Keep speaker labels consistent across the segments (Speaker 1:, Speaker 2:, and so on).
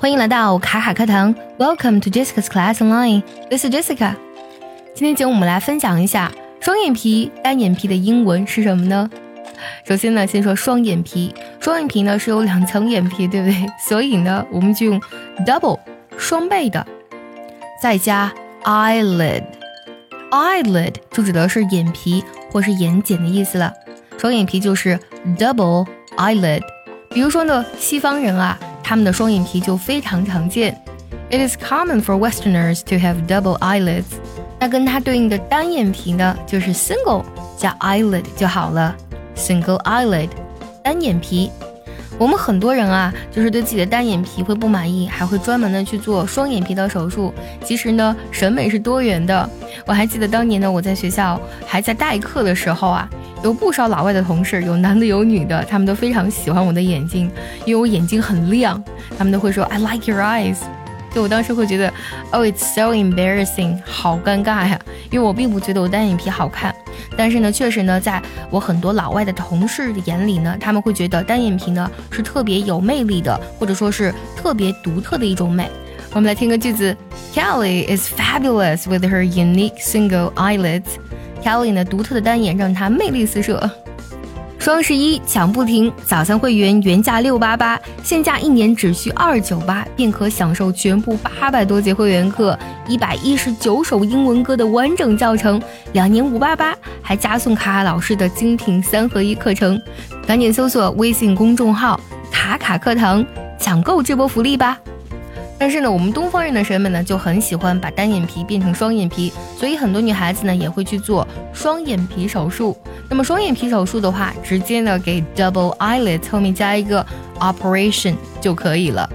Speaker 1: 欢迎来到卡卡课堂，Welcome to Jessica's Class Online. This is Jessica. 今天节目我们来分享一下双眼皮、单眼皮的英文是什么呢？首先呢，先说双眼皮。双眼皮呢是有两层眼皮，对不对？所以呢，我们就用 double 双倍的，再加 eyelid。eyelid 就指的是眼皮或是眼睑的意思了。双眼皮就是 double eyelid。比如说呢，西方人啊。他们的双眼皮就非常常见。It is common for Westerners to have double eyelids。那跟它对应的单眼皮呢，就是 single 加 eyelid 就好了。Single eyelid，单眼皮。我们很多人啊，就是对自己的单眼皮会不满意，还会专门的去做双眼皮的手术。其实呢，审美是多元的。我还记得当年呢，我在学校还在代课的时候啊。有不少老外的同事，有男的有女的，他们都非常喜欢我的眼睛，因为我眼睛很亮，他们都会说 I like your eyes。就我当时会觉得，Oh it's so embarrassing，好尴尬呀，因为我并不觉得我单眼皮好看，但是呢，确实呢，在我很多老外的同事眼里呢，他们会觉得单眼皮呢是特别有魅力的，或者说是特别独特的一种美。我们来听个句子：Kelly is fabulous with her unique single eyelids。Kelly 呢，独特的单眼让她魅力四射。双十一抢不停，早餐会员原价六八八，现价一年只需二九八，便可享受全部八百多节会员课、一百一十九首英文歌的完整教程，两年五八八，还加送卡卡老师的精品三合一课程。赶紧搜索微信公众号“卡卡课堂”，抢购这波福利吧！但是呢，我们东方人的审美呢就很喜欢把单眼皮变成双眼皮，所以很多女孩子呢也会去做双眼皮手术。那么双眼皮手术的话，直接呢给 double eyelid 后面加一个 operation 就可以了。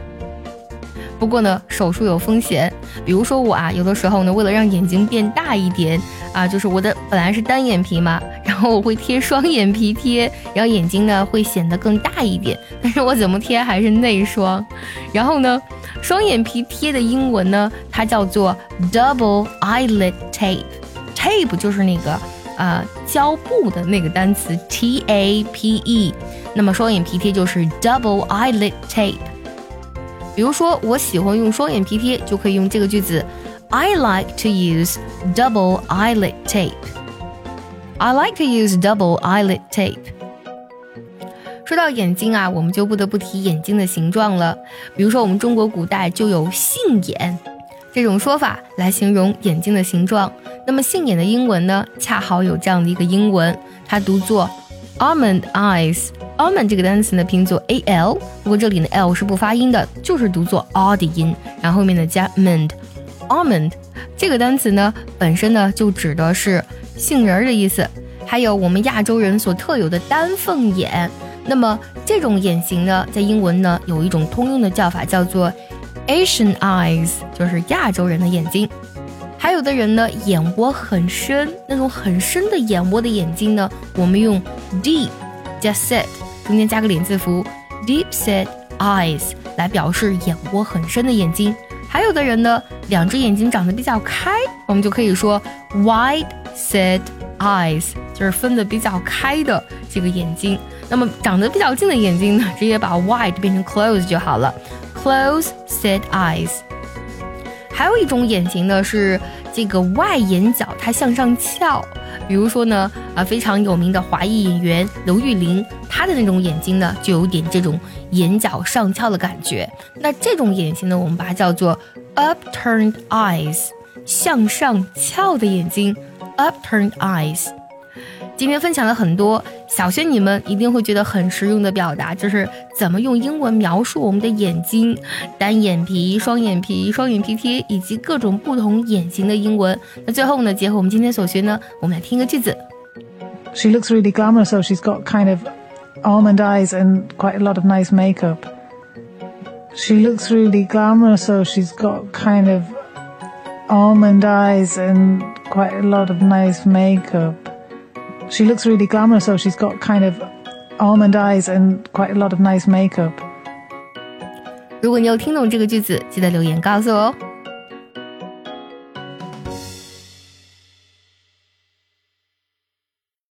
Speaker 1: 不过呢，手术有风险，比如说我啊，有的时候呢，为了让眼睛变大一点啊，就是我的本来是单眼皮嘛，然后我会贴双眼皮贴，然后眼睛呢会显得更大一点，但是我怎么贴还是内双，然后呢。双眼皮贴的英文呢，它叫做 double eyelid tape。tape 就是那个呃胶布的那个单词 T A P E。那么双眼皮贴就是 double eyelid tape。比如说，我喜欢用双眼皮贴，就可以用这个句子：I like to use double eyelid tape。I like to use double eyelid tape。说到眼睛啊，我们就不得不提眼睛的形状了。比如说，我们中国古代就有杏眼这种说法来形容眼睛的形状。那么杏眼的英文呢，恰好有这样的一个英文，它读作 almond eyes。almond 这个单词呢拼作 a l，不过这里呢 l 是不发音的，就是读作 r 的音，然后后面呢加 mend。Almond 这个单词呢本身呢就指的是杏仁儿的意思，还有我们亚洲人所特有的丹凤眼。那么这种眼型呢，在英文呢有一种通用的叫法，叫做 Asian eyes，就是亚洲人的眼睛。还有的人呢，眼窝很深，那种很深的眼窝的眼睛呢，我们用 deep 加 set 中间加个连字符，deep set eyes 来表示眼窝很深的眼睛。还有的人呢，两只眼睛长得比较开，我们就可以说 wide set eyes，就是分的比较开的这个眼睛。那么长得比较近的眼睛呢，直接把 wide 变成 close 就好了，close set eyes。还有一种眼型呢是这个外眼角它向上翘，比如说呢啊非常有名的华裔演员刘玉玲，她的那种眼睛呢就有点这种眼角上翘的感觉。那这种眼型呢，我们把它叫做 upturned eyes，向上翘的眼睛，upturned eyes。今天分享了很多小仙女们一定会觉得很实用的表达，就是怎么用英文描述我们的眼睛，单眼皮、双眼皮、双眼皮贴以及各种不同眼型的英文。那最后呢，结合我们今天所学呢，我们来听个句子。
Speaker 2: She looks really glamorous, so she's got kind of almond eyes and quite a lot of nice makeup. She looks really glamorous, so she's got kind of almond eyes and quite a lot of nice makeup. She looks really glamorous, so she's got kind of almond eyes and quite a lot of nice makeup.
Speaker 1: 如果你有听懂这个句子，记得留言告诉我哦。